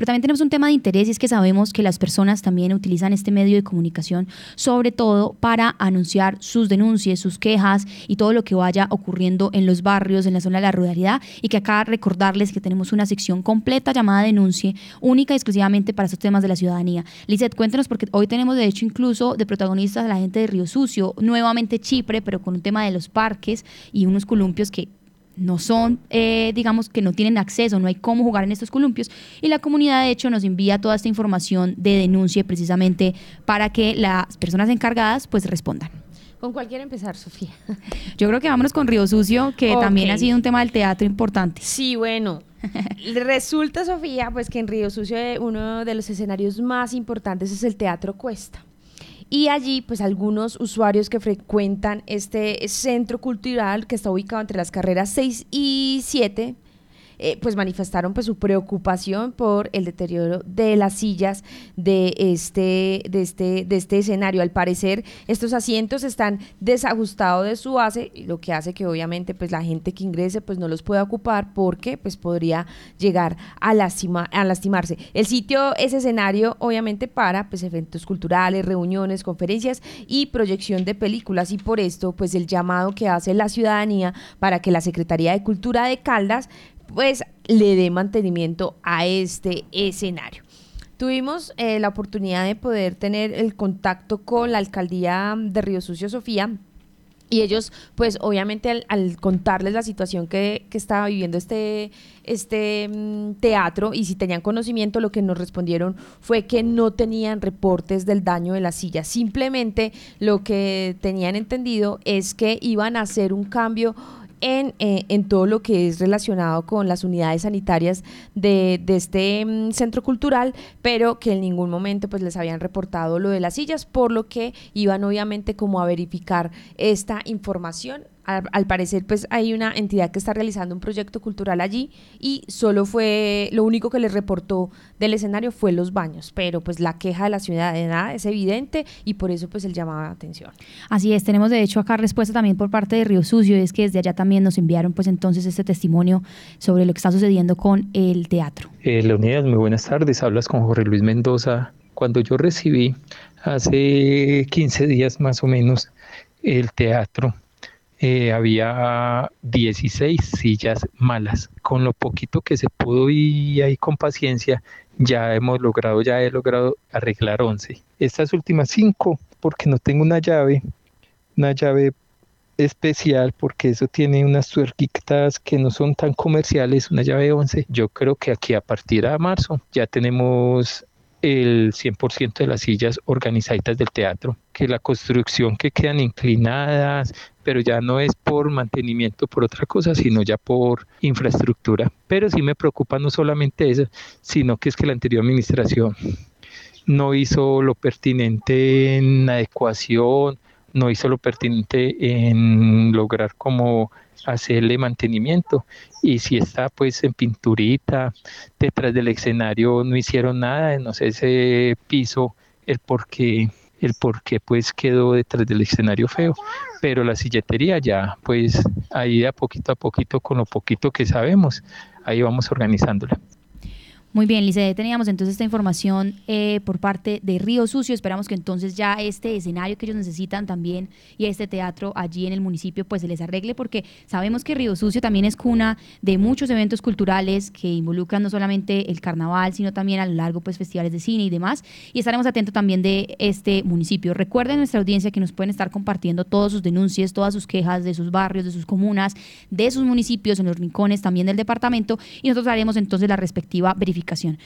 Pero también tenemos un tema de interés y es que sabemos que las personas también utilizan este medio de comunicación sobre todo para anunciar sus denuncias, sus quejas y todo lo que vaya ocurriendo en los barrios, en la zona de la ruralidad y que acá recordarles que tenemos una sección completa llamada Denuncie, única y exclusivamente para estos temas de la ciudadanía. Lizeth, cuéntanos porque hoy tenemos de hecho incluso de protagonistas a la gente de Río Sucio, nuevamente Chipre, pero con un tema de los parques y unos columpios que no son, eh, digamos, que no tienen acceso, no hay cómo jugar en estos columpios. Y la comunidad, de hecho, nos envía toda esta información de denuncia precisamente para que las personas encargadas pues respondan. ¿Con cuál quiere empezar, Sofía? Yo creo que vámonos con Río Sucio, que también ha sido un tema del teatro importante. Sí, bueno. Resulta, Sofía, pues que en Río Sucio eh, uno de los escenarios más importantes es el Teatro Cuesta. Y allí, pues algunos usuarios que frecuentan este centro cultural que está ubicado entre las carreras 6 y 7, eh, pues manifestaron pues su preocupación por el deterioro de las sillas de este, de este, de este escenario. Al parecer, estos asientos están desajustados de su base, lo que hace que obviamente pues la gente que ingrese pues no los pueda ocupar porque pues podría llegar a, lastima, a lastimarse. El sitio es escenario obviamente para pues eventos culturales, reuniones, conferencias y proyección de películas y por esto pues el llamado que hace la ciudadanía para que la Secretaría de Cultura de Caldas pues le dé mantenimiento a este escenario. Tuvimos eh, la oportunidad de poder tener el contacto con la alcaldía de Río Sucio Sofía, y ellos, pues obviamente al, contarles la situación que, estaba viviendo este, este mm, teatro y si tenían conocimiento, lo que nos respondieron fue que no tenían reportes del daño de la silla. Simplemente lo que tenían entendido es que iban a hacer un cambio en, eh, en, todo lo que es relacionado con las unidades sanitarias de, de este mm, centro cultural, pero que en ningún momento pues les habían reportado lo de las sillas, por lo que iban obviamente como a verificar esta información al, parecer pues hay una entidad que está realizando un proyecto cultural allí y solo fue, lo único que les reportó del escenario fue los baños, pero pues la queja de la ciudadanía es evidente y por eso pues el llamado de atención. Así es, tenemos de hecho acá respuesta también por parte de Río Sucio, es que desde allá también nos enviaron pues entonces este testimonio sobre lo que está sucediendo con el teatro. Eh, Leonidas, muy buenas tardes, hablas con Jorge Luis Mendoza. Cuando yo recibí hace 15 días más o menos el teatro, eh, había 16 sillas malas. Con lo poquito que se pudo y ahí con paciencia, ya hemos logrado, ya he logrado arreglar 11. Estas últimas 5, porque no tengo una llave, una llave especial porque eso tiene unas tuerquitas que no son tan comerciales, una llave 11. Yo creo que aquí a partir de marzo ya tenemos el 100% de las sillas organizadas del teatro, que la construcción que quedan inclinadas, pero ya no es por mantenimiento, por otra cosa, sino ya por infraestructura. Pero sí me preocupa no solamente eso, sino que es que la anterior administración no hizo lo pertinente en adecuación, no hizo lo pertinente en lograr como hacerle mantenimiento y si está pues en pinturita detrás del escenario no hicieron nada no sé ese piso el por qué el por qué pues quedó detrás del escenario feo. Pero la silletería ya pues ahí a poquito a poquito con lo poquito que sabemos ahí vamos organizándola muy bien, Lice, teníamos entonces esta información eh, por parte de Río Sucio. Esperamos que entonces ya este escenario que ellos necesitan también y este teatro allí en el municipio pues se les arregle porque sabemos que Río Sucio también es cuna de muchos eventos culturales que involucran no solamente el carnaval, sino también a lo largo pues festivales de cine y demás. Y estaremos atentos también de este municipio. Recuerden nuestra audiencia que nos pueden estar compartiendo todas sus denuncias, todas sus quejas de sus barrios, de sus comunas, de sus municipios, en los rincones también del departamento y nosotros haremos entonces la respectiva verificación planificación.